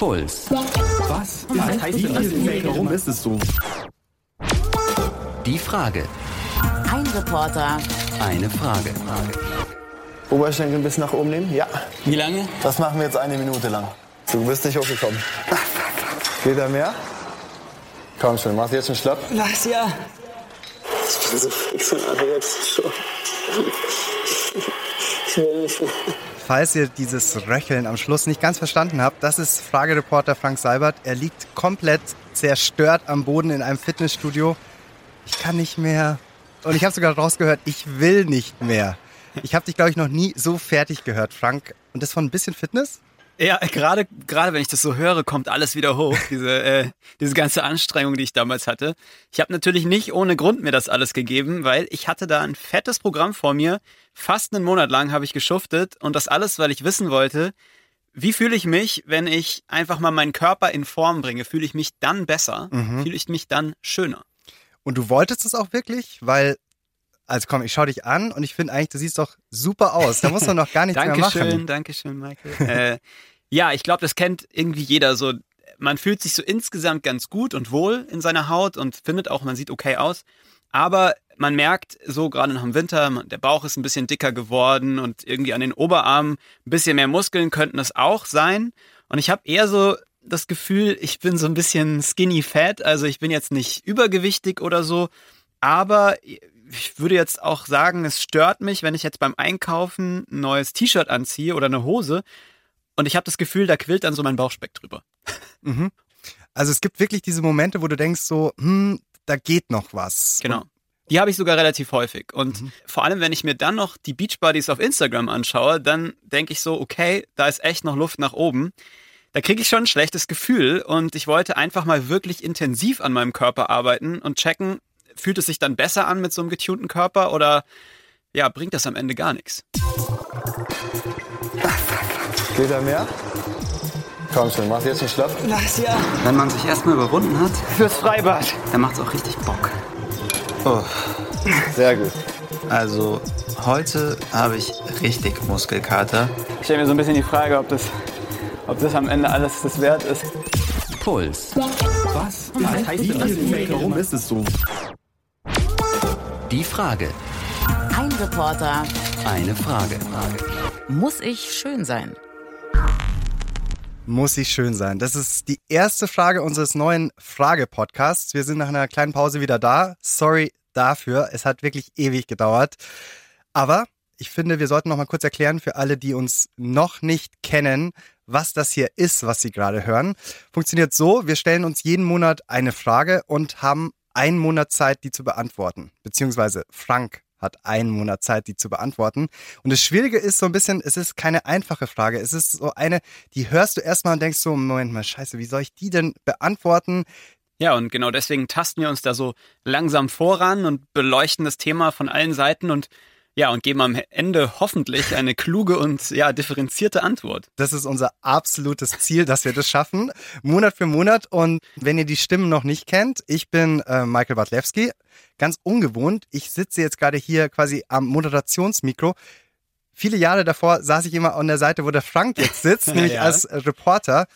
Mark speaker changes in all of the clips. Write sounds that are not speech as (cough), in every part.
Speaker 1: Puls.
Speaker 2: Was? Was heißt denn das? Warum ist es so?
Speaker 1: Die Frage.
Speaker 3: Ein Reporter,
Speaker 1: Eine Frage.
Speaker 4: Oberschenkel bis nach oben nehmen? Ja.
Speaker 5: Wie lange?
Speaker 4: Das machen wir jetzt eine Minute lang. Du bist nicht hochgekommen. Geht da mehr? Komm schon, machst du jetzt einen Schlapp?
Speaker 5: Was, ja.
Speaker 6: Ich bin so fix und alle jetzt schon. Ich will nicht mehr.
Speaker 7: Falls ihr dieses Röcheln am Schluss nicht ganz verstanden habt, das ist Fragereporter Frank Seibert. Er liegt komplett zerstört am Boden in einem Fitnessstudio. Ich kann nicht mehr. Und ich habe sogar rausgehört, ich will nicht mehr. Ich habe dich, glaube ich, noch nie so fertig gehört, Frank. Und das von ein bisschen Fitness?
Speaker 5: Ja, gerade gerade wenn ich das so höre, kommt alles wieder hoch. Diese äh, diese ganze Anstrengung, die ich damals hatte. Ich habe natürlich nicht ohne Grund mir das alles gegeben, weil ich hatte da ein fettes Programm vor mir. Fast einen Monat lang habe ich geschuftet und das alles, weil ich wissen wollte, wie fühle ich mich, wenn ich einfach mal meinen Körper in Form bringe? Fühle ich mich dann besser? Fühle ich mich dann schöner?
Speaker 7: Und du wolltest es auch wirklich, weil, also komm, ich schau dich an und ich finde eigentlich, du siehst doch super aus. Da muss man noch gar nichts mehr (laughs) machen.
Speaker 5: Dankeschön, Dankeschön, Michael. äh, ja, ich glaube, das kennt irgendwie jeder so. Man fühlt sich so insgesamt ganz gut und wohl in seiner Haut und findet auch, man sieht okay aus. Aber man merkt so gerade nach dem Winter, der Bauch ist ein bisschen dicker geworden und irgendwie an den Oberarmen ein bisschen mehr Muskeln könnten es auch sein. Und ich habe eher so das Gefühl, ich bin so ein bisschen skinny fat, also ich bin jetzt nicht übergewichtig oder so, aber ich würde jetzt auch sagen, es stört mich, wenn ich jetzt beim Einkaufen ein neues T-Shirt anziehe oder eine Hose und ich habe das Gefühl, da quillt dann so mein Bauchspeck drüber. (laughs)
Speaker 7: Also es gibt wirklich diese Momente, wo du denkst so, hm, da geht noch was.
Speaker 5: Genau. Die habe ich sogar relativ häufig. Und vor allem, wenn ich mir dann noch die Beachbodies auf Instagram anschaue, dann denke ich so, okay, da ist echt noch Luft nach oben. Da kriege ich schon ein schlechtes Gefühl und ich wollte einfach mal wirklich intensiv an meinem Körper arbeiten und checken, fühlt es sich dann besser an mit so einem getunten Körper oder ja, bringt das am Ende gar nichts?
Speaker 4: Geht da mehr? Komm schon, machst du jetzt einen Schlapp?
Speaker 5: Was, ja.
Speaker 8: Wenn man sich erstmal überwunden hat,
Speaker 5: Fürs Freibad.
Speaker 8: dann macht's auch richtig Bock.
Speaker 4: Oh, sehr gut.
Speaker 8: Also heute habe ich richtig Muskelkater.
Speaker 5: Ich stelle mir so ein bisschen die Frage, ob das, ob das am Ende alles das wert ist.
Speaker 1: Puls.
Speaker 2: Was? Was heißt denn das? Warum ist es so?
Speaker 1: Die Frage.
Speaker 3: ein Reporter,
Speaker 1: Eine Frage.
Speaker 3: muss ich schön sein?
Speaker 7: Muss ich schön sein. Das ist die erste Frage unseres neuen Frage-Podcasts. Wir sind nach einer kleinen Pause wieder da. Sorry dafür. Es hat wirklich ewig gedauert. Aber ich finde, wir sollten noch mal kurz erklären für alle, die uns noch nicht kennen, was das hier ist, was Sie gerade hören. Funktioniert so, wir stellen uns jeden Monat eine Frage und haben einen Monat Zeit, die zu beantworten. Beziehungsweise Frank hat einen Monat Zeit, die zu beantworten. Und das Schwierige ist so ein bisschen, es ist keine einfache Frage. Es ist so eine, die hörst du erstmal und denkst so, Moment mal, scheiße, wie soll ich die denn beantworten?
Speaker 5: Ja, und genau deswegen tasten wir uns da so langsam voran und beleuchten das Thema von allen Seiten und ja, und geben am Ende hoffentlich eine kluge und ja, differenzierte Antwort.
Speaker 7: Das ist unser absolutes Ziel, dass wir das schaffen. Monat für Monat. Und wenn ihr die Stimmen noch nicht kennt, ich bin äh, Michael Bartlewski. Ganz ungewohnt. Ich sitze jetzt gerade hier quasi am Moderationsmikro. Viele Jahre davor saß ich immer an der Seite, wo der Frank jetzt sitzt, (laughs) nämlich
Speaker 5: Ja.
Speaker 7: als Reporter.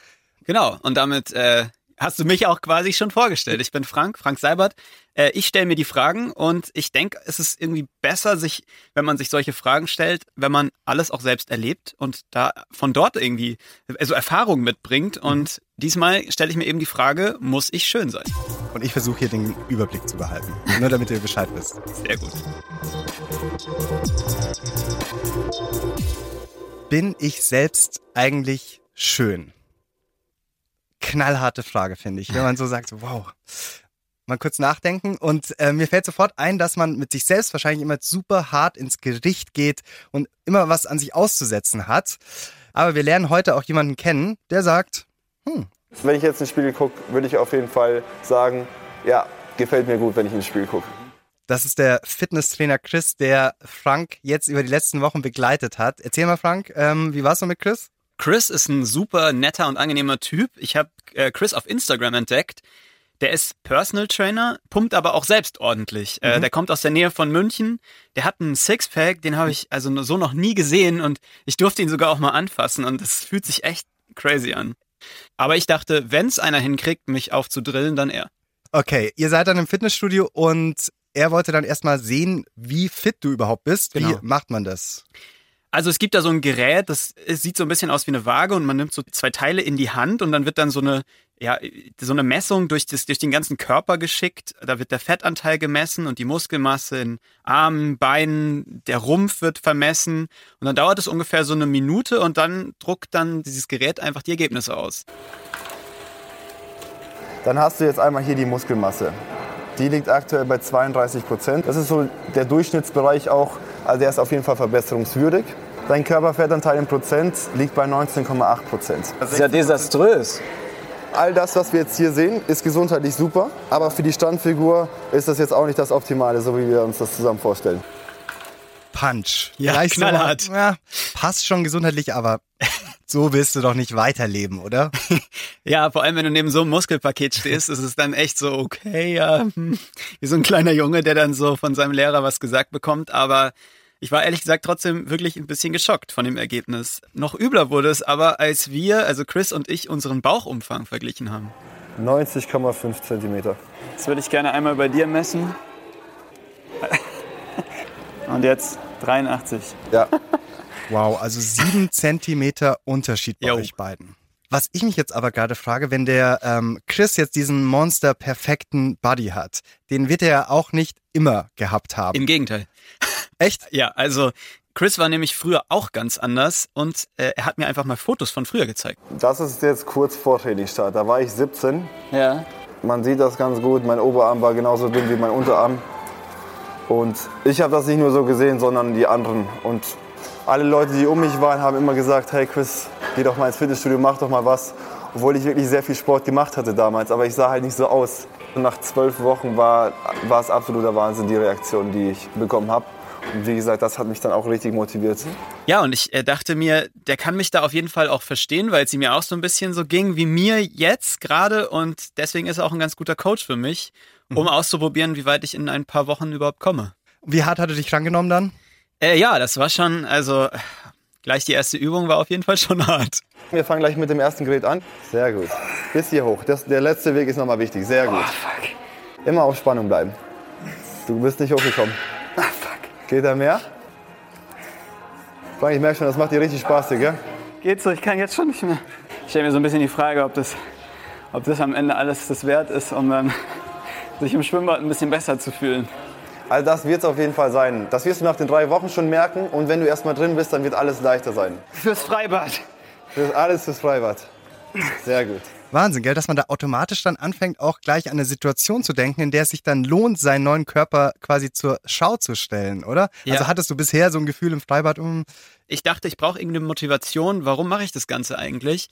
Speaker 5: Genau, und damit äh, hast du mich auch quasi schon vorgestellt. Ich bin Frank, Frank Seibert. Äh, ich stelle mir die Fragen und ich denke, es ist irgendwie besser, sich, wenn man sich solche Fragen stellt, wenn man alles auch selbst erlebt und da von dort irgendwie also Erfahrung mitbringt. Und diesmal stelle ich mir eben die Frage, muss ich schön sein?
Speaker 7: Und ich versuche hier den Überblick zu behalten. Nur damit ihr Bescheid wisst.
Speaker 5: Sehr gut.
Speaker 7: Bin ich selbst eigentlich schön? Knallharte Frage, finde ich. Wenn man so sagt, so, wow. Mal kurz nachdenken. Und äh, mir fällt sofort ein, dass man mit sich selbst wahrscheinlich immer super hart ins Gericht geht und immer was an sich auszusetzen hat. Aber wir lernen heute auch jemanden kennen, der sagt,
Speaker 4: Wenn ich jetzt ins Spiegel gucke, würde ich auf jeden Fall sagen, ja, gefällt mir gut, wenn ich ins Spiegel gucke.
Speaker 7: das ist der Fitnesstrainer Chris, der Frank jetzt über die letzten Wochen begleitet hat. Erzähl mal, Frank, ähm, wie war's so mit Chris?
Speaker 5: Chris ist ein super netter und angenehmer Typ. Ich habe äh, Chris auf Instagram entdeckt. Der ist Personal Trainer, pumpt aber auch selbst ordentlich. Äh, der kommt aus der Nähe von München. Der hat einen Sixpack, den habe ich also so noch nie gesehen und ich durfte ihn sogar auch mal anfassen und es fühlt sich echt crazy an. Aber ich dachte, wenn's einer hinkriegt, mich aufzudrillen, dann er.
Speaker 7: Okay, ihr seid dann im Fitnessstudio und er wollte dann erstmal sehen, wie fit du überhaupt bist. Wie
Speaker 5: Genau.
Speaker 7: macht man das?
Speaker 5: Also es gibt da so ein Gerät, das sieht so ein bisschen aus wie eine Waage und man nimmt so zwei Teile in die Hand und dann wird dann so eine, ja, so eine Messung durch, das, durch den ganzen Körper geschickt. Da wird der Fettanteil gemessen und die Muskelmasse in Armen, Beinen, der Rumpf wird vermessen und dann dauert es ungefähr so eine Minute und dann druckt dann dieses Gerät einfach die Ergebnisse aus.
Speaker 4: Dann hast du jetzt einmal hier die Muskelmasse. Die liegt aktuell bei 32 Prozent. Das ist so der Durchschnittsbereich auch. Also der ist auf jeden Fall verbesserungswürdig. Dein Körperfettanteil in Prozent liegt bei 19,8 Prozent.
Speaker 9: Das ist ja desaströs.
Speaker 4: All das, was wir jetzt hier sehen, ist gesundheitlich super. Aber für die Standfigur ist das jetzt auch nicht das Optimale, so wie wir uns das zusammen vorstellen.
Speaker 7: Punch.
Speaker 5: Ja,
Speaker 7: Gleich
Speaker 5: knallhart.
Speaker 7: So, ja, passt schon gesundheitlich, aber (laughs) so willst du doch nicht weiterleben, oder? (laughs)
Speaker 5: Ja, vor allem wenn du neben so einem Muskelpaket stehst, ist es dann echt so, okay, ja, hm, wie so ein kleiner Junge, der dann so von seinem Lehrer was gesagt bekommt. Aber ich war ehrlich gesagt trotzdem wirklich ein bisschen geschockt von dem Ergebnis. Noch übler wurde es aber, als wir, also Chris und ich, unseren Bauchumfang verglichen haben.
Speaker 4: 90,5 Zentimeter.
Speaker 9: Das würde ich gerne einmal bei dir messen. Und jetzt 83.
Speaker 4: Ja,
Speaker 7: Wow, also sieben (laughs) Zentimeter Unterschied bei
Speaker 5: Jo.
Speaker 7: euch beiden. Was ich mich jetzt aber gerade frage, wenn der ähm, Chris jetzt diesen Monster perfekten Buddy hat, den wird er ja auch nicht immer gehabt haben.
Speaker 5: Im Gegenteil.
Speaker 7: Echt?
Speaker 5: Ja, also Chris war nämlich früher auch ganz anders und äh, er hat mir einfach mal Fotos von früher gezeigt.
Speaker 4: das ist jetzt kurz vor Trainingsstart. Da war ich 17.
Speaker 9: Ja.
Speaker 4: Man sieht das ganz gut. Mein Oberarm war genauso dünn wie mein Unterarm. Und ich habe das nicht nur so gesehen, sondern die anderen. Und alle Leute, die um mich waren, haben immer gesagt, hey Chris, geh doch mal ins Fitnessstudio, mach doch mal was. Obwohl ich wirklich sehr viel Sport gemacht hatte damals, aber ich sah halt nicht so aus. Und nach zwölf Wochen war, war es absoluter Wahnsinn, die Reaktion, die ich bekommen habe. Und wie gesagt, das hat mich dann auch richtig motiviert.
Speaker 5: Ja, und ich äh, dachte mir, der kann mich da auf jeden Fall auch verstehen, weil es ihm ja auch so ein bisschen so ging wie mir jetzt gerade und deswegen ist er auch ein ganz guter Coach für mich, um auszuprobieren, wie weit ich in ein paar Wochen überhaupt komme.
Speaker 7: Wie hart hat er dich rangenommen dann?
Speaker 5: Äh, ja, das war schon, also gleich die erste Übung war auf jeden Fall schon hart.
Speaker 4: Wir fangen gleich mit dem ersten Gerät an. Sehr gut. Bis hier hoch. Das, der letzte Weg ist nochmal wichtig. Sehr gut. Immer auf Spannung bleiben. Du bist nicht hochgekommen. Geht da mehr? Frank, ich merke schon, das macht dir richtig Spaß, hier, gell?
Speaker 9: Geht so, ich kann jetzt schon nicht mehr. Ich stelle mir so ein bisschen die Frage, ob das, ob das am Ende alles das wert ist, um dann (laughs) sich im Schwimmbad ein bisschen besser zu fühlen.
Speaker 4: Also das wird es auf jeden Fall sein. Das wirst du nach den drei Wochen schon merken. Und wenn du erstmal drin bist, dann wird alles leichter sein.
Speaker 9: Fürs Freibad.
Speaker 4: Ist alles fürs Freibad. Sehr gut.
Speaker 7: Wahnsinn, gell, dass man da automatisch dann anfängt, auch gleich an eine Situation zu denken, in der es sich dann lohnt, seinen neuen Körper quasi zur Schau zu stellen, oder?
Speaker 5: Ja.
Speaker 7: Also hattest du bisher so ein Gefühl im Freibad, um,
Speaker 5: Ich dachte, ich brauche irgendeine Motivation, warum mache ich das Ganze eigentlich?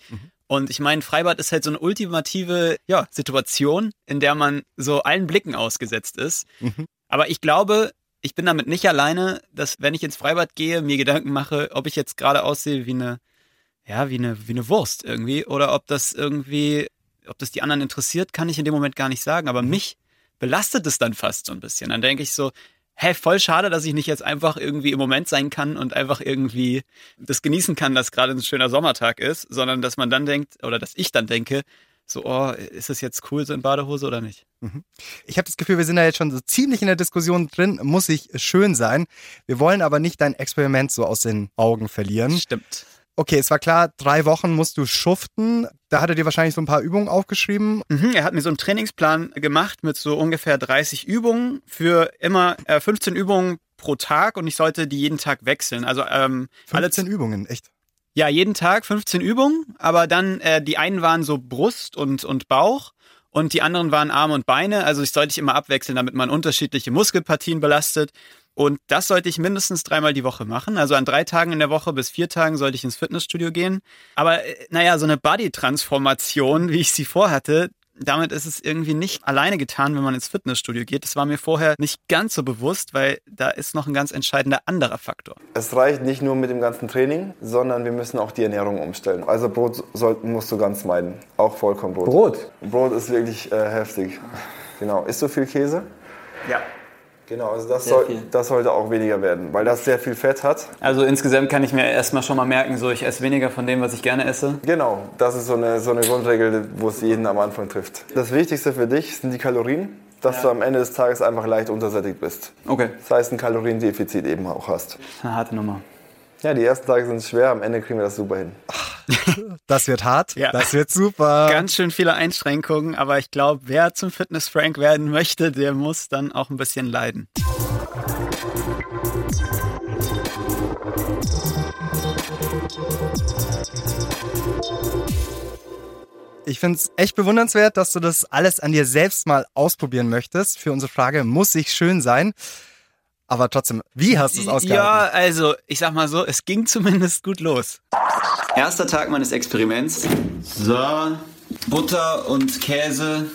Speaker 5: Und ich meine, Freibad ist halt so eine ultimative ja, Situation, in der man so allen Blicken ausgesetzt ist. Aber ich glaube, ich bin damit nicht alleine, dass wenn ich ins Freibad gehe, mir Gedanken mache, ob ich jetzt gerade aussehe wie eine, ja, wie eine, wie eine Wurst irgendwie oder ob das irgendwie, ob das die anderen interessiert, kann ich in dem Moment gar nicht sagen. Aber mich belastet es dann fast so ein bisschen. Dann denke ich so, hä, voll schade, dass ich nicht jetzt einfach irgendwie im Moment sein kann und einfach irgendwie das genießen kann, dass gerade ein schöner Sommertag ist, sondern dass man dann denkt, oder dass ich dann denke, so, oh, ist es jetzt cool so in Badehose oder nicht?
Speaker 7: ich habe das Gefühl, wir sind da jetzt schon so ziemlich in der Diskussion drin, muss ich schön sein. Wir wollen aber nicht dein Experiment so aus den Augen verlieren.
Speaker 5: Stimmt.
Speaker 7: Okay, es war klar, drei Wochen musst du schuften. Da hat er dir wahrscheinlich so ein paar Übungen aufgeschrieben.
Speaker 5: Mhm, er hat mir so einen Trainingsplan gemacht mit so ungefähr 30 Übungen für immer äh, 15 Übungen pro Tag und ich sollte die jeden Tag wechseln. Also ähm, alle
Speaker 7: 15 Übungen, echt.
Speaker 5: Ja, jeden Tag 15 Übungen, aber dann äh, die einen waren so Brust und, und Bauch und die anderen waren Arme und Beine. Also ich sollte ich immer abwechseln, damit man unterschiedliche Muskelpartien belastet. Und das sollte ich mindestens dreimal die Woche machen. Also an drei Tagen in der Woche bis vier Tagen sollte ich ins Fitnessstudio gehen. Aber äh, naja, so eine Body-Transformation, wie ich sie vorhatte, damit ist es irgendwie nicht alleine getan, wenn man ins Fitnessstudio geht. Das war mir vorher nicht ganz so bewusst, weil da ist noch ein ganz entscheidender anderer Faktor.
Speaker 4: Es reicht nicht nur mit dem ganzen Training, sondern wir müssen auch die Ernährung umstellen. Also Brot sollten, musst du ganz meiden. Auch Vollkornbrot.
Speaker 9: Brot?
Speaker 4: Brot ist wirklich äh, heftig. Genau. Isst du viel Käse?
Speaker 5: Ja.
Speaker 4: Genau, also das, soll, das sollte auch weniger werden, weil das sehr viel Fett hat.
Speaker 9: Also insgesamt kann ich mir erstmal schon mal merken, so ich esse weniger von dem, was ich gerne esse.
Speaker 4: Genau, das ist so eine, so eine Grundregel, wo es jeden am Anfang trifft. Das Wichtigste für dich sind die Kalorien, dass du am Ende des Tages einfach leicht untersättigt bist.
Speaker 9: Okay,
Speaker 4: Das heißt, ein Kaloriendefizit eben auch hast.
Speaker 9: eine harte Nummer.
Speaker 4: Ja, die ersten Tage sind schwer, am Ende kriegen wir das super hin. (laughs)
Speaker 7: Das wird hart,
Speaker 5: Ja.
Speaker 7: das wird super.
Speaker 5: Ganz schön viele Einschränkungen, aber ich glaube, wer zum Fitness Frank werden möchte, der muss dann auch ein bisschen leiden.
Speaker 7: Ich finde es echt bewundernswert, dass du das alles an dir selbst mal ausprobieren möchtest. Für unsere Frage, muss ich schön sein? Aber trotzdem, wie hast du es
Speaker 5: Ja,
Speaker 7: ausgehalten?
Speaker 5: also ich sag mal so, es ging zumindest gut los.
Speaker 8: Erster Tag meines Experiments. So, Butter und Käse,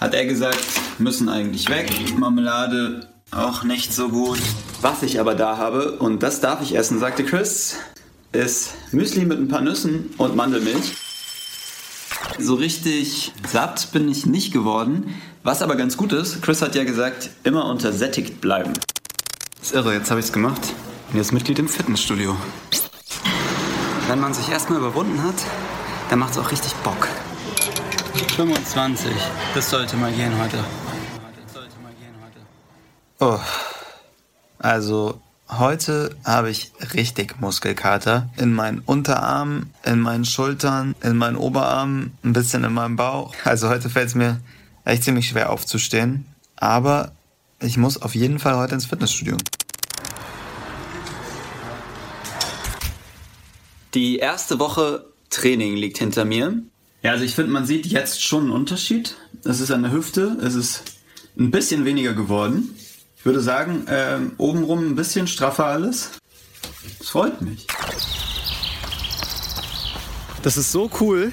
Speaker 8: hat er gesagt, müssen eigentlich weg. Marmelade auch nicht so gut. Was ich aber da habe, und das darf ich essen, sagte Chris, ist Müsli mit ein paar Nüssen und Mandelmilch. So richtig satt bin ich nicht geworden. Was aber ganz gut ist, Chris hat ja gesagt, immer untersättigt bleiben. ist irre, jetzt habe ich es gemacht. Und jetzt Mitglied im Fitnessstudio. Wenn man sich erstmal überwunden hat, dann macht es auch richtig Bock. 25, das sollte mal gehen heute. Oh, also heute habe ich richtig Muskelkater. In meinen Unterarmen, in meinen Schultern, in meinen Oberarmen, ein bisschen in meinem Bauch. Also heute fällt es mir echt ziemlich schwer aufzustehen. Aber ich muss auf jeden Fall heute ins Fitnessstudio. Die erste Woche Training liegt hinter mir. Ja, also ich finde, man sieht jetzt schon einen Unterschied. Es ist an der Hüfte, es ist ein bisschen weniger geworden. Ich würde sagen, ähm, obenrum ein bisschen straffer alles. Das freut mich.
Speaker 5: Das ist so cool.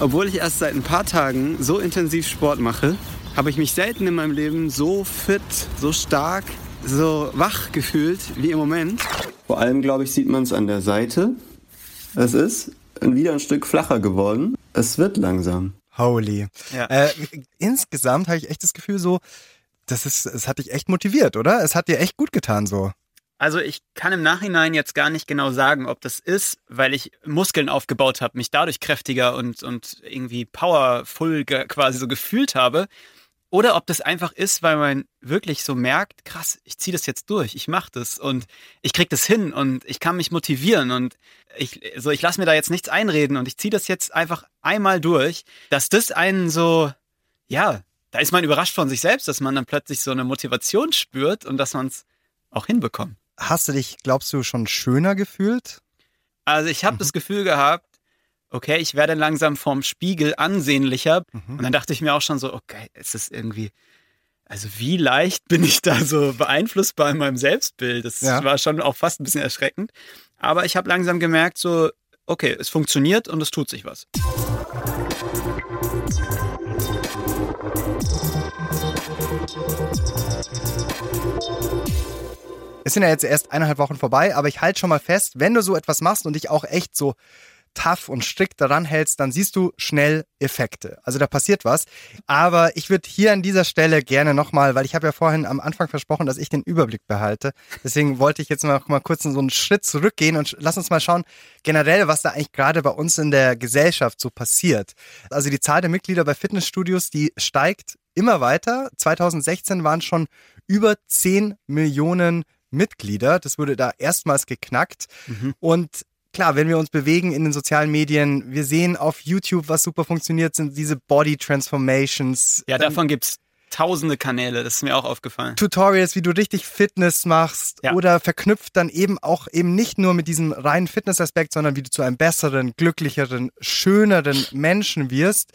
Speaker 5: Obwohl ich erst seit ein paar Tagen so intensiv Sport mache, habe ich mich selten in meinem Leben so fit, so stark, so wach gefühlt wie im Moment.
Speaker 10: Vor allem, glaube ich, sieht man es an der Seite. Es ist wieder ein Stück flacher geworden. Es wird langsam.
Speaker 7: Holy.
Speaker 5: Ja.
Speaker 7: Äh, insgesamt habe ich echt das Gefühl so, das ist, es hat dich echt motiviert, oder? Es hat dir echt gut getan so.
Speaker 5: Also ich kann im Nachhinein jetzt gar nicht genau sagen, ob das ist, weil ich Muskeln aufgebaut habe, mich dadurch kräftiger und, und irgendwie powerful quasi so gefühlt habe. Oder ob das einfach ist, weil man wirklich so merkt, krass, ich ziehe das jetzt durch, ich mache das und ich krieg das hin und ich kann mich motivieren und ich, so, ich lasse mir da jetzt nichts einreden und ich ziehe das jetzt einfach einmal durch, dass das einen so, ja, da ist man überrascht von sich selbst, dass man dann plötzlich so eine Motivation spürt und dass man es auch hinbekommt.
Speaker 7: Hast du dich, glaubst du, schon schöner gefühlt?
Speaker 5: Also ich habe das Gefühl gehabt, okay, ich werde langsam vorm Spiegel ansehnlicher. Und dann dachte ich mir auch schon so, okay, es ist irgendwie, also wie leicht bin ich da so beeinflussbar in meinem Selbstbild? Das
Speaker 7: Ja.
Speaker 5: war schon auch fast ein bisschen erschreckend. Aber ich habe langsam gemerkt, so, okay, es funktioniert und es tut sich was.
Speaker 7: Es sind ja jetzt erst eineinhalb Wochen vorbei, aber ich halte schon mal fest, wenn du so etwas machst und dich auch echt so tough und strikt daran hältst, dann siehst du schnell Effekte. Also da passiert was. Aber ich würde hier an dieser Stelle gerne nochmal, weil ich habe ja vorhin am Anfang versprochen, dass ich den Überblick behalte. Deswegen wollte ich jetzt noch mal kurz so einen Schritt zurückgehen und lass uns mal schauen, generell, was da eigentlich gerade bei uns in der Gesellschaft so passiert. Also die Zahl der Mitglieder bei Fitnessstudios, die steigt immer weiter. 2016 waren schon über 10 Millionen Mitglieder. Das wurde da erstmals geknackt. Und klar, wenn wir uns bewegen in den sozialen Medien, wir sehen auf YouTube, was super funktioniert, sind diese Body Transformations.
Speaker 5: Ja,
Speaker 7: Dann
Speaker 5: davon gibt's tausende Kanäle, das ist mir auch aufgefallen.
Speaker 7: Tutorials, wie du richtig Fitness machst
Speaker 5: Ja.
Speaker 7: oder verknüpft dann eben auch eben nicht nur mit diesem reinen Fitnessaspekt, sondern wie du zu einem besseren, glücklicheren, schöneren Menschen wirst.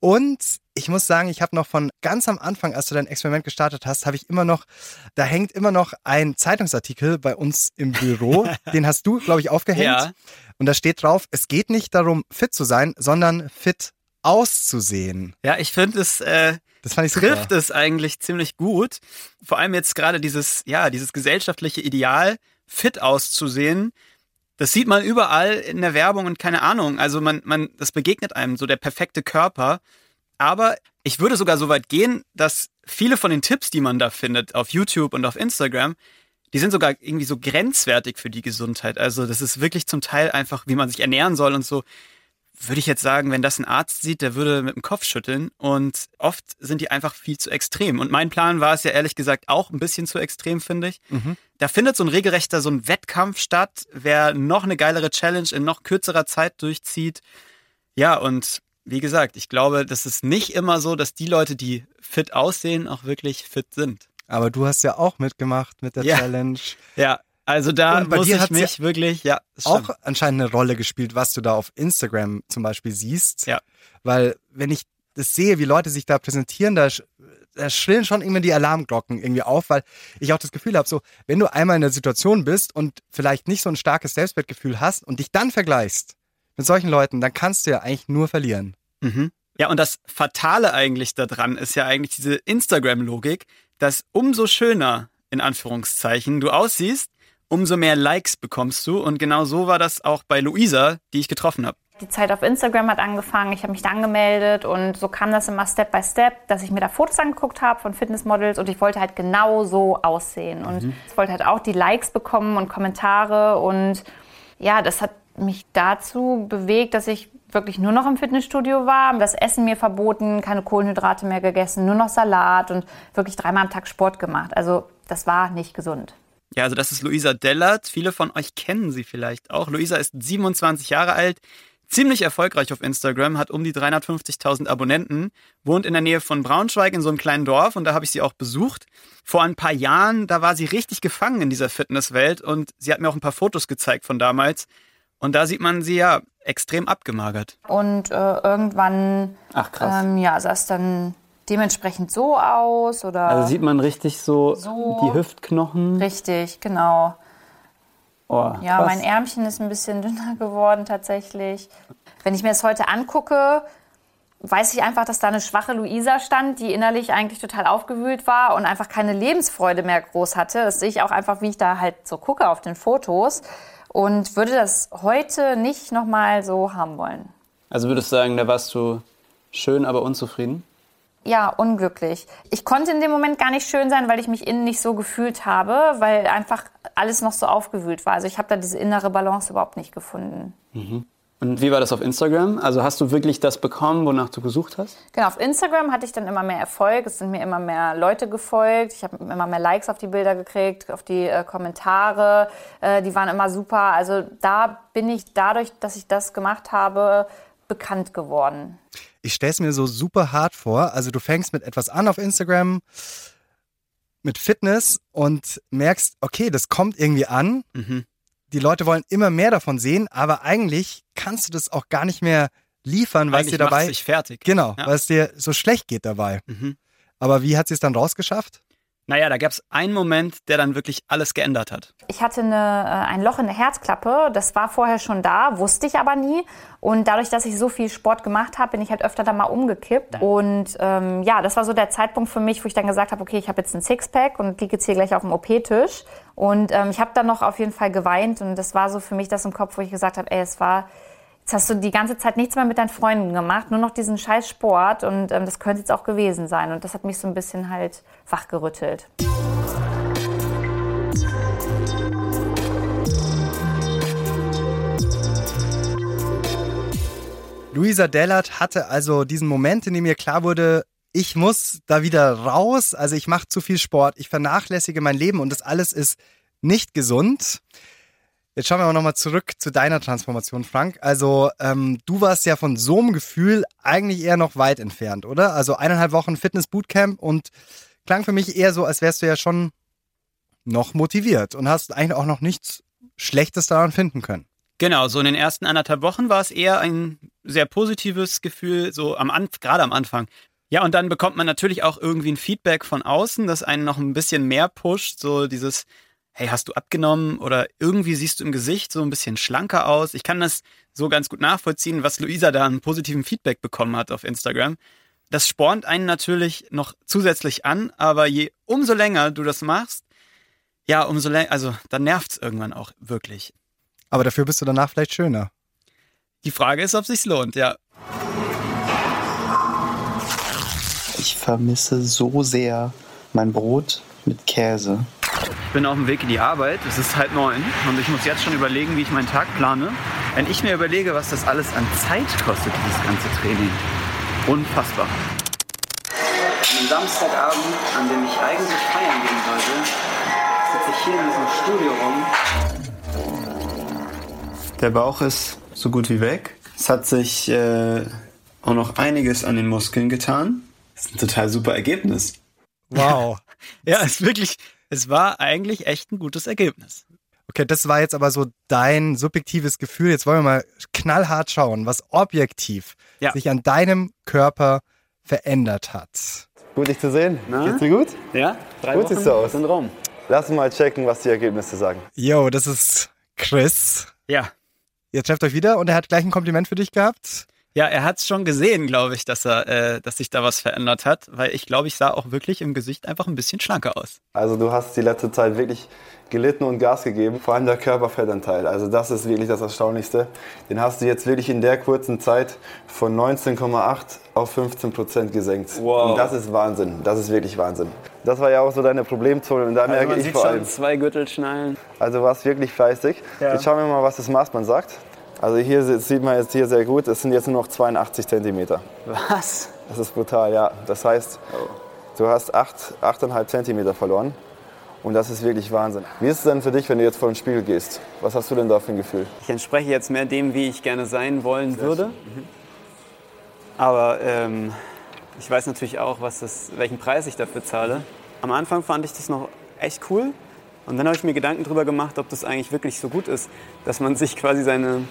Speaker 7: Und ich muss sagen, ich habe noch von ganz am Anfang, als du dein Experiment gestartet hast, habe ich immer noch, da hängt immer noch ein Zeitungsartikel bei uns im Büro. (laughs) Den hast du, glaube ich, aufgehängt.
Speaker 5: Ja.
Speaker 7: Und da steht drauf, es geht nicht darum, fit zu sein, sondern fit auszusehen.
Speaker 5: Ja, ich finde es äh,
Speaker 7: Das fand ich super.
Speaker 5: trifft es eigentlich ziemlich gut. Vor allem jetzt gerade dieses, ja, dieses gesellschaftliche Ideal, fit auszusehen. Das sieht man überall in der Werbung und keine Ahnung. Also man, man, das begegnet einem so der perfekte Körper. Aber ich würde sogar so weit gehen, dass viele von den Tipps, die man da findet auf YouTube und auf Instagram, die sind sogar irgendwie so grenzwertig für die Gesundheit. Also das ist wirklich zum Teil einfach, wie man sich ernähren soll und so. Würde ich jetzt sagen, wenn das ein Arzt sieht, der würde mit dem Kopf schütteln. Und oft sind die einfach viel zu extrem. Und mein Plan war es ja ehrlich gesagt auch ein bisschen zu extrem, finde ich.
Speaker 7: Mhm.
Speaker 5: Da findet so ein regelrechter, so ein Wettkampf statt, wer noch eine geilere Challenge in noch kürzerer Zeit durchzieht. Ja, und wie gesagt, ich glaube, das ist nicht immer so, dass die Leute, die fit aussehen, auch wirklich fit sind.
Speaker 7: Aber du hast ja auch mitgemacht mit der
Speaker 5: Ja.
Speaker 7: Challenge.
Speaker 5: Ja, also da
Speaker 7: Und bei
Speaker 5: muss
Speaker 7: dir
Speaker 5: ich mich
Speaker 7: ja
Speaker 5: wirklich, ja,
Speaker 7: Auch
Speaker 5: stimmt.
Speaker 7: anscheinend eine Rolle gespielt, was du da auf Instagram zum Beispiel siehst.
Speaker 5: Ja.
Speaker 7: Weil wenn ich das sehe, wie Leute sich da präsentieren, da, da schrillen schon immer die Alarmglocken irgendwie auf, weil ich auch das Gefühl habe, so, wenn du einmal in der Situation bist und vielleicht nicht so ein starkes Selbstwertgefühl hast und dich dann vergleichst mit solchen Leuten, dann kannst du ja eigentlich nur verlieren.
Speaker 5: Mhm. Ja, und das Fatale eigentlich daran ist ja eigentlich diese Instagram-Logik, dass umso schöner, in Anführungszeichen, du aussiehst, umso mehr Likes bekommst du. Und genau so war das auch bei Luisa, die ich getroffen habe.
Speaker 11: Die Zeit auf Instagram hat angefangen, ich habe mich da angemeldet und so kam das immer Step by Step, dass ich mir da Fotos angeguckt habe von Fitnessmodels und ich wollte halt genau so aussehen und
Speaker 12: Mhm.
Speaker 11: ich wollte halt auch die Likes bekommen und Kommentare und ja, das hat mich dazu bewegt, dass ich wirklich nur noch im Fitnessstudio war, das Essen mir verboten, keine Kohlenhydrate mehr gegessen, nur noch Salat und wirklich dreimal am Tag Sport gemacht. Also das war nicht gesund.
Speaker 5: Ja, also das ist Luisa Dellert. Viele von euch kennen sie vielleicht auch. Luisa ist 27 Jahre alt, ziemlich erfolgreich auf Instagram, hat um die 350.000 Abonnenten, wohnt in der Nähe von Braunschweig in so einem kleinen Dorf und da habe ich sie auch besucht. Vor ein paar Jahren, da war sie richtig gefangen in dieser Fitnesswelt und sie hat mir auch ein paar Fotos gezeigt von damals. Und da sieht man sie ja extrem abgemagert.
Speaker 11: Und äh, irgendwann
Speaker 9: Ach, krass.
Speaker 11: Ähm, ja, es dann dementsprechend so aus oder
Speaker 9: Also sieht man richtig so,
Speaker 11: So.
Speaker 9: die Hüftknochen.
Speaker 11: richtig, genau.
Speaker 9: Oh,
Speaker 11: Ja,
Speaker 9: krass.
Speaker 11: mein Ärmchen ist ein bisschen dünner geworden tatsächlich. Wenn ich mir das heute angucke, weiß ich einfach, dass da eine schwache Luisa stand, die innerlich eigentlich total aufgewühlt war und einfach keine Lebensfreude mehr groß hatte. Das sehe ich auch einfach, wie ich da halt so gucke auf den Fotos und würde das heute nicht nochmal so haben wollen.
Speaker 9: Also würdest du sagen, da warst du schön, aber unzufrieden?
Speaker 11: Ja, unglücklich. Ich konnte in dem Moment gar nicht schön sein, weil ich mich innen nicht so gefühlt habe, weil einfach alles noch so aufgewühlt war. Also ich habe da diese innere Balance überhaupt nicht gefunden.
Speaker 9: Mhm. Und wie war das auf Instagram? Also hast du wirklich das bekommen, wonach du gesucht hast?
Speaker 11: Genau, auf Instagram hatte ich dann immer mehr Erfolg. Es sind mir immer mehr Leute gefolgt. Ich habe immer mehr Likes auf die Bilder gekriegt, auf die äh, Kommentare. Äh, die waren immer super. Also da bin ich dadurch, dass ich das gemacht habe, bekannt geworden.
Speaker 7: Ich stelle es mir so super hart vor. Also du fängst mit etwas an auf Instagram, mit Fitness und merkst, okay, das kommt irgendwie an.
Speaker 5: Mhm.
Speaker 7: Die Leute wollen immer mehr davon sehen, aber eigentlich kannst du das auch gar nicht mehr liefern, weil es dir dabei
Speaker 5: fertig.
Speaker 7: genau,
Speaker 5: Ja.
Speaker 7: weil es dir so schlecht geht dabei.
Speaker 5: Mhm.
Speaker 7: Aber wie hat sie es dann rausgeschafft?
Speaker 5: Naja, da gab es einen Moment, der dann wirklich alles geändert hat.
Speaker 11: Ich hatte eine, äh, ein Loch in der Herzklappe, das war vorher schon da, wusste ich aber nie. Und dadurch, dass ich so viel Sport gemacht habe, bin ich halt öfter da mal umgekippt. Und ähm, ja, das war so der Zeitpunkt für mich, wo ich dann gesagt habe, okay, ich habe jetzt ein Sixpack und liege jetzt hier gleich auf dem OP-Tisch. Und ähm, ich habe dann noch auf jeden Fall geweint und das war so für mich das im Kopf, wo ich gesagt habe, ey, es war Jetzt hast du die ganze Zeit nichts mehr mit deinen Freunden gemacht, nur noch diesen scheiß Sport und ähm, das könnte jetzt auch gewesen sein. Und das hat mich so ein bisschen halt wachgerüttelt.
Speaker 7: Luisa Dellert hatte also diesen Moment, in dem ihr klar wurde, ich muss da wieder raus, also ich mache zu viel Sport, ich vernachlässige mein Leben und das alles ist nicht gesund. Jetzt schauen wir aber nochmal zurück zu deiner Transformation, Frank. Also ähm, du warst ja von so einem Gefühl eigentlich eher noch weit entfernt, oder? Also eineinhalb Wochen Fitness-Bootcamp und klang für mich eher so, als wärst du ja schon noch motiviert und hast eigentlich auch noch nichts Schlechtes daran finden können.
Speaker 5: Genau, so in den ersten anderthalb Wochen war es eher ein sehr positives Gefühl, so am Anf gerade am Anfang. Ja, und dann bekommt man natürlich auch irgendwie ein Feedback von außen, das einen noch ein bisschen mehr pusht, so dieses, hey, hast du abgenommen oder irgendwie siehst du im Gesicht so ein bisschen schlanker aus. Ich kann das so ganz gut nachvollziehen, was Luisa da an positiven Feedback bekommen hat auf Instagram. Das spornt einen natürlich noch zusätzlich an, aber je umso länger du das machst, ja, umso länger, also dann nervt's irgendwann auch wirklich.
Speaker 7: Aber dafür bist du danach vielleicht schöner.
Speaker 5: Die Frage ist, ob sich's lohnt, ja.
Speaker 10: Ich vermisse so sehr mein Brot mit Käse.
Speaker 5: Ich bin auf dem Weg in die Arbeit, es ist halb neun und ich muss jetzt schon überlegen, wie ich meinen Tag plane. Wenn ich mir überlege, was das alles an Zeit kostet, dieses ganze Training. Unfassbar. An einem Samstagabend, an dem ich eigentlich feiern gehen wollte, sitze ich hier in diesem Studio rum.
Speaker 10: Der Bauch ist so gut wie weg. Es hat sich äh, auch noch einiges an den Muskeln getan. Das ist ein total super Ergebnis.
Speaker 7: Wow.
Speaker 5: ja, ist wirklich, es war eigentlich echt ein gutes Ergebnis.
Speaker 7: Okay, das war jetzt aber so dein subjektives Gefühl. Jetzt wollen wir mal knallhart schauen, was objektiv
Speaker 5: Ja.
Speaker 7: sich an deinem Körper verändert hat.
Speaker 4: Gut, dich zu sehen.
Speaker 5: Na?
Speaker 4: Geht's dir gut?
Speaker 5: Ja, drei
Speaker 4: Gut
Speaker 5: Wochen
Speaker 4: siehst du aus.
Speaker 5: sind rum.
Speaker 4: Lass uns mal checken, was die Ergebnisse sagen.
Speaker 7: Yo, das ist Chris.
Speaker 5: Ja.
Speaker 7: Ihr trefft euch wieder und er hat gleich ein Kompliment für dich gehabt.
Speaker 5: Ja, er hat es schon gesehen, glaube ich, dass er, äh, dass sich da was verändert hat, weil ich glaube, ich sah auch wirklich im Gesicht einfach ein bisschen schlanker aus.
Speaker 4: Also du hast die letzte Zeit wirklich gelitten und Gas gegeben, vor allem der Körperfettanteil. Also das ist wirklich das Erstaunlichste. Den hast du jetzt wirklich in der kurzen Zeit von 19,8 auf 15 Prozent gesenkt.
Speaker 5: Wow.
Speaker 4: Und das ist Wahnsinn. Das ist wirklich Wahnsinn. Das war ja auch so deine Problemzone und da
Speaker 5: Also
Speaker 4: merke
Speaker 5: man
Speaker 4: ich
Speaker 5: sieht
Speaker 4: vor
Speaker 5: schon
Speaker 4: allem.
Speaker 5: zwei Gürtelschnallen.
Speaker 4: Also du warst wirklich fleißig.
Speaker 5: Ja.
Speaker 4: Jetzt schauen wir mal, was das Maßband sagt. Also hier sieht man jetzt hier sehr gut, es sind jetzt nur noch 82 Zentimeter.
Speaker 5: Was?
Speaker 4: Das ist brutal, ja. Das heißt, du hast 8, 8,5 Zentimeter verloren. Und das ist wirklich Wahnsinn. Wie ist es denn für dich, wenn du jetzt vor den Spiegel gehst? Was hast du denn da für ein Gefühl?
Speaker 9: Ich entspreche jetzt mehr dem, wie ich gerne sein wollen würde. Aber ähm, ich weiß natürlich auch, was das, welchen Preis ich dafür zahle. Am Anfang fand ich das noch echt cool. Und dann habe ich mir Gedanken darüber gemacht, ob das eigentlich wirklich so gut ist, dass man sich quasi seine,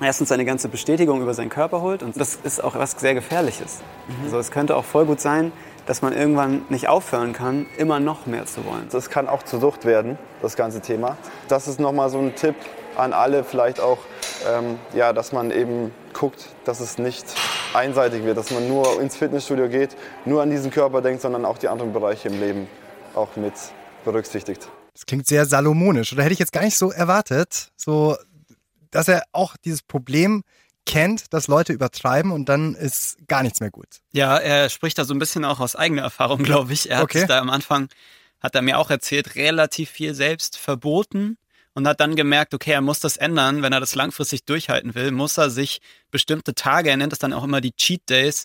Speaker 9: erstens seine ganze Bestätigung über seinen Körper holt. Und das ist auch was sehr Gefährliches. Also es könnte auch voll gut sein, dass man irgendwann nicht aufhören kann, immer noch mehr zu wollen.
Speaker 4: Das kann auch zur Sucht werden, das ganze Thema. Das ist nochmal so ein Tipp an alle, vielleicht auch, ähm, ja, dass man eben guckt, dass es nicht einseitig wird, dass man nur ins Fitnessstudio geht, nur an diesen Körper denkt, sondern auch die anderen Bereiche im Leben auch mit berücksichtigt.
Speaker 7: Das klingt sehr salomonisch. Oder hätte ich jetzt gar nicht so erwartet, so, dass er auch dieses Problem kennt, dass Leute übertreiben und dann ist gar nichts mehr gut.
Speaker 5: Ja, er spricht da so ein bisschen auch aus eigener Erfahrung, (laughs) glaube ich. Er hat
Speaker 7: Okay.
Speaker 5: sich da am Anfang, hat er mir auch erzählt, relativ viel selbst verboten und hat dann gemerkt, okay, er muss das ändern, wenn er das langfristig durchhalten will, muss er sich bestimmte Tage, er nennt es dann auch immer die Cheat Days,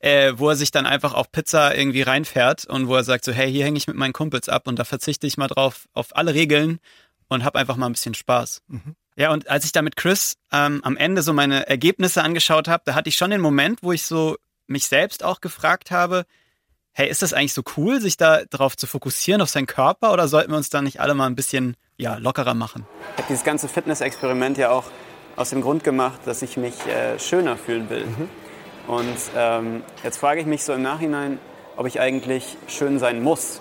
Speaker 5: äh, wo er sich dann einfach auf Pizza irgendwie reinfährt und wo er sagt so, hey, hier hänge ich mit meinen Kumpels ab und da verzichte ich mal drauf auf alle Regeln und habe einfach mal ein bisschen Spaß. Ja, und als ich da mit Chris ähm, am Ende so meine Ergebnisse angeschaut habe, da hatte ich schon den Moment, wo ich so mich selbst auch gefragt habe, hey, ist das eigentlich so cool, sich da drauf zu fokussieren, auf seinen Körper, oder sollten wir uns da nicht alle mal ein bisschen ja, lockerer machen?
Speaker 9: Ich habe dieses ganze Fitness-Experiment ja auch aus dem Grund gemacht, dass ich mich äh, schöner fühlen will. Und ähm, jetzt frage ich mich so im Nachhinein, ob ich eigentlich schön sein muss.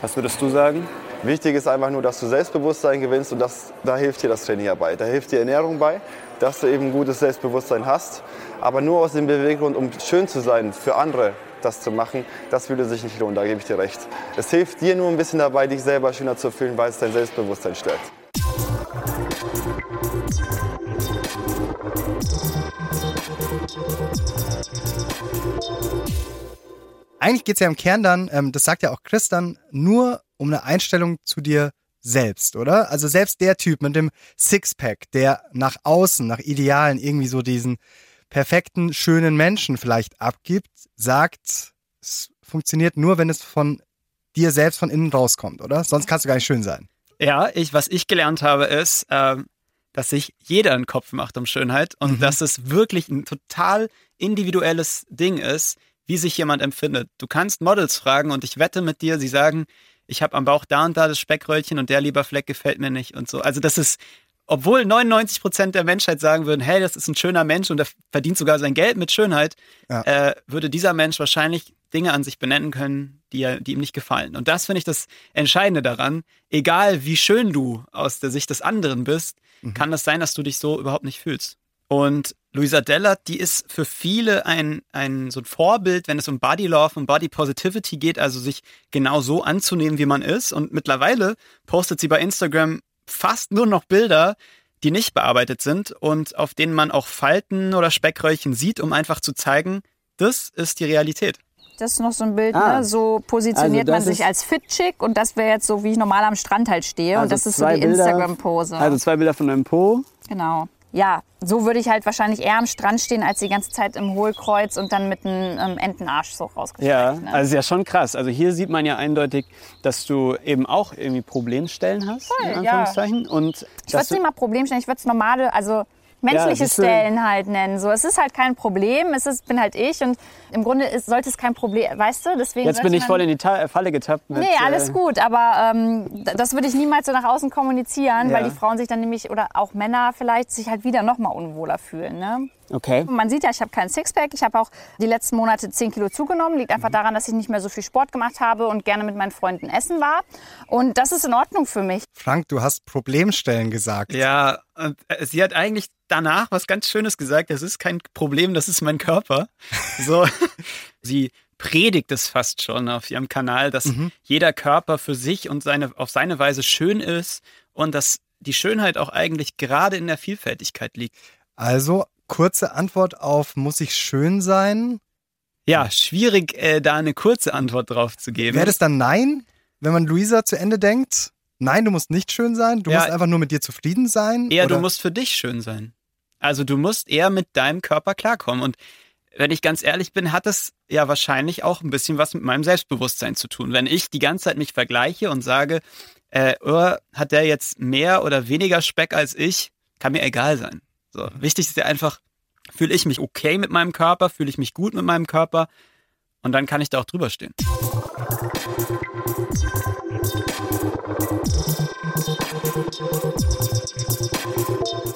Speaker 9: Was würdest du sagen?
Speaker 4: Wichtig ist einfach nur, dass du Selbstbewusstsein gewinnst und das, da hilft dir das Training ja bei. Da hilft dir Ernährung bei, dass du eben gutes Selbstbewusstsein hast. Aber nur aus dem Beweggrund, um schön zu sein für andere, das zu machen, das würde sich nicht lohnen, da gebe ich dir recht. Es hilft dir nur ein bisschen dabei, dich selber schöner zu fühlen, weil es dein Selbstbewusstsein stärkt.
Speaker 7: Eigentlich geht es ja im Kern dann, ähm, das sagt ja auch Chris dann, nur um eine Einstellung zu dir selbst, oder? Also selbst der Typ mit dem Sixpack, der nach außen, nach Idealen irgendwie so diesen perfekten, schönen Menschen vielleicht abgibt, sagt, es funktioniert nur, wenn es von dir selbst von innen rauskommt, oder? Sonst kannst du gar nicht schön sein.
Speaker 5: Ja, ich, was ich gelernt habe, ist, ähm, dass sich jeder einen Kopf macht um Schönheit und dass es wirklich ein total individuelles Ding ist, wie sich jemand empfindet. Du kannst Models fragen und ich wette mit dir, sie sagen, ich habe am Bauch da und da das Speckröllchen und der Leberfleck gefällt mir nicht und so. Also das ist, obwohl 99 Prozent der Menschheit sagen würden, hey, das ist ein schöner Mensch und er verdient sogar sein Geld mit Schönheit,
Speaker 7: Ja.
Speaker 5: äh, würde dieser Mensch wahrscheinlich Dinge an sich benennen können, die, er, die ihm nicht gefallen. Und das finde ich das Entscheidende daran. Egal wie schön du aus der Sicht des anderen bist, kann es sein, dass du dich so überhaupt nicht fühlst. Und Luisa Dellert, die ist für viele ein, ein so ein Vorbild, wenn es um Body Love und Body Positivity geht, also sich genau so anzunehmen, wie man ist. Und mittlerweile postet sie bei Instagram fast nur noch Bilder, die nicht bearbeitet sind und auf denen man auch Falten oder Speckröllchen sieht, um einfach zu zeigen, das ist die Realität.
Speaker 11: Das ist noch so ein Bild,
Speaker 9: Ah.
Speaker 11: ne? So positioniert
Speaker 9: Also
Speaker 11: man sich als fit-chick und das wäre jetzt so, wie ich normal am Strand halt stehe. und
Speaker 9: Also
Speaker 11: das ist so die Instagram-Pose.
Speaker 9: Also zwei Bilder von deinem Po.
Speaker 11: Genau. Ja, so würde ich halt wahrscheinlich eher am Strand stehen, als die ganze Zeit im Hohlkreuz und dann mit einem ähm, Entenarsch so rausgestreckt.
Speaker 9: Ja,
Speaker 11: ne?
Speaker 9: also ist ja schon krass. Also hier sieht man ja eindeutig, dass du eben auch irgendwie Problemstellen hast,
Speaker 11: Voll,
Speaker 9: in
Speaker 11: ja.
Speaker 9: Anführungszeichen. Und
Speaker 11: Ich würde es nicht mal Problem stellen, ich würde es normale, also menschliche
Speaker 9: du.
Speaker 11: Stellen halt nennen. So, es ist halt kein Problem, es ist, bin halt ich und im Grunde ist, sollte es kein Problem, weißt du? Deswegen
Speaker 9: Jetzt bin ich voll in die Ta Falle getappt. Mit,
Speaker 11: Nee, alles
Speaker 9: äh,
Speaker 11: gut, aber ähm, das würde ich niemals so nach außen kommunizieren,
Speaker 9: Ja.
Speaker 11: weil die Frauen sich dann nämlich, oder auch Männer vielleicht, sich halt wieder noch mal unwohler fühlen. Ne?
Speaker 9: Okay.
Speaker 11: Man sieht ja, ich habe keinen Sixpack. Ich habe auch die letzten Monate 10 Kilo zugenommen. Liegt einfach daran, dass ich nicht mehr so viel Sport gemacht habe und gerne mit meinen Freunden essen war. Und das ist in Ordnung für mich.
Speaker 7: Frank, du hast Problemstellen gesagt.
Speaker 5: Ja, und äh, sie hat eigentlich danach was ganz Schönes gesagt. Das ist kein Problem, das ist mein Körper. So, (laughs) sie predigt es fast schon auf ihrem Kanal, dass jeder Körper für sich und seine, auf seine Weise schön ist und dass die Schönheit auch eigentlich gerade in der Vielfältigkeit liegt.
Speaker 7: Also, kurze Antwort auf muss ich schön sein?
Speaker 5: Ja, schwierig, äh, da eine kurze Antwort drauf zu geben.
Speaker 7: Wäre das dann nein, wenn man Luisa zu Ende denkt? Nein, du musst nicht schön sein, du
Speaker 5: Ja.
Speaker 7: musst einfach nur mit dir zufrieden sein?
Speaker 5: Eher,
Speaker 7: Oder-
Speaker 5: du musst für dich schön sein. Also du musst eher mit deinem Körper klarkommen. Und wenn ich ganz ehrlich bin, hat es ja wahrscheinlich auch ein bisschen was mit meinem Selbstbewusstsein zu tun. Wenn ich die ganze Zeit mich vergleiche und sage, äh, oh, hat der jetzt mehr oder weniger Speck als ich, kann mir egal sein. So, wichtig ist ja einfach, fühle ich mich okay mit meinem Körper, fühle ich mich gut mit meinem Körper und dann kann ich da auch drüber stehen.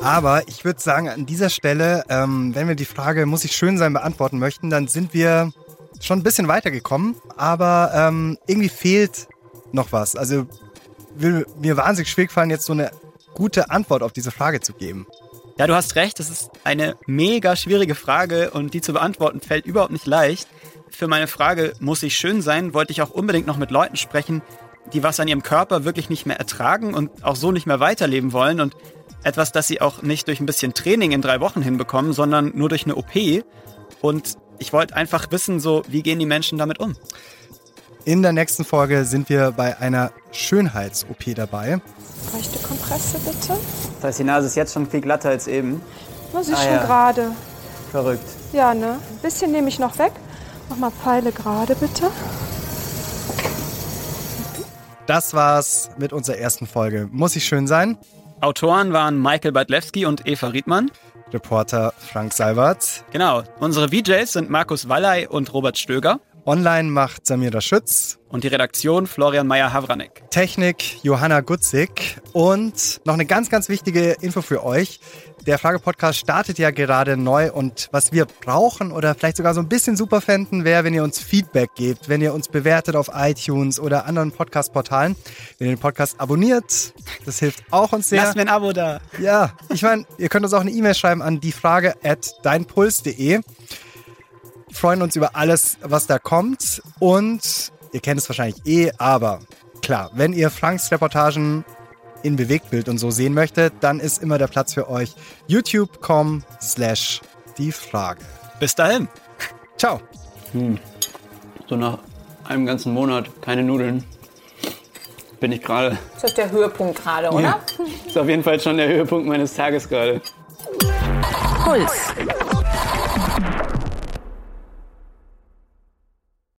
Speaker 7: Aber ich würde sagen, an dieser Stelle, ähm, wenn wir die Frage, muss ich schön sein, beantworten möchten, dann sind wir schon ein bisschen weitergekommen. Aber ähm, irgendwie fehlt noch was. Also will mir wahnsinnig schwer gefallen, jetzt so eine gute Antwort auf diese Frage zu geben.
Speaker 5: Ja, du hast recht, das ist eine mega schwierige Frage und die zu beantworten fällt überhaupt nicht leicht. Für meine Frage, muss ich schön sein, wollte ich auch unbedingt noch mit Leuten sprechen, die was an ihrem Körper wirklich nicht mehr ertragen und auch so nicht mehr weiterleben wollen und etwas, das sie auch nicht durch ein bisschen Training in drei Wochen hinbekommen, sondern nur durch eine OP. Und ich wollte einfach wissen, so, wie gehen die Menschen damit um?
Speaker 7: In der nächsten Folge sind wir bei einer Schönheits-OP dabei.
Speaker 12: Rechte Kompresse bitte.
Speaker 9: Das heißt, die Nase ist jetzt schon viel glatter als eben.
Speaker 12: Na, sie ist
Speaker 9: Ah,
Speaker 12: schon
Speaker 9: ja.
Speaker 12: gerade.
Speaker 9: Verrückt.
Speaker 12: Ja, ne? Ein bisschen nehme ich noch weg. Mach mal Pfeile gerade bitte.
Speaker 7: Das war's mit unserer ersten Folge. Muss ich schön sein?
Speaker 5: Autoren waren Michael Badlewski und Eva Riedmann.
Speaker 7: Reporter Frank Seibert.
Speaker 5: Genau. Unsere VJs sind Markus Wallay und Robert Stöger.
Speaker 7: Online macht Samira Schütz.
Speaker 5: Und die Redaktion Florian Meyer-Havranek.
Speaker 7: Technik Johanna Gutzig. Und noch eine ganz, ganz wichtige Info für euch. Der Frage-Podcast startet ja gerade neu und was wir brauchen oder vielleicht sogar so ein bisschen super fänden, wäre, wenn ihr uns Feedback gebt, wenn ihr uns bewertet auf iTunes oder anderen Podcast-Portalen, wenn ihr den Podcast abonniert. Das hilft auch uns sehr.
Speaker 5: Lasst mir ein Abo da.
Speaker 7: Ja, ich meine, ihr könnt uns auch eine E-Mail schreiben an diefrage at deinpuls.de. Wir freuen uns über alles, was da kommt. Und ihr kennt es wahrscheinlich eh, aber klar, wenn ihr Franks Reportagen in Bewegtbild und so sehen möchtet, dann ist immer der Platz für euch youtube.com slash die Frage.
Speaker 5: Bis dahin.
Speaker 7: Ciao.
Speaker 9: Hm. So nach einem ganzen Monat keine Nudeln bin ich gerade.
Speaker 11: Das ist der Höhepunkt gerade, oder?
Speaker 9: Ja. Ist auf jeden Fall schon der Höhepunkt meines Tages gerade.
Speaker 3: Puls.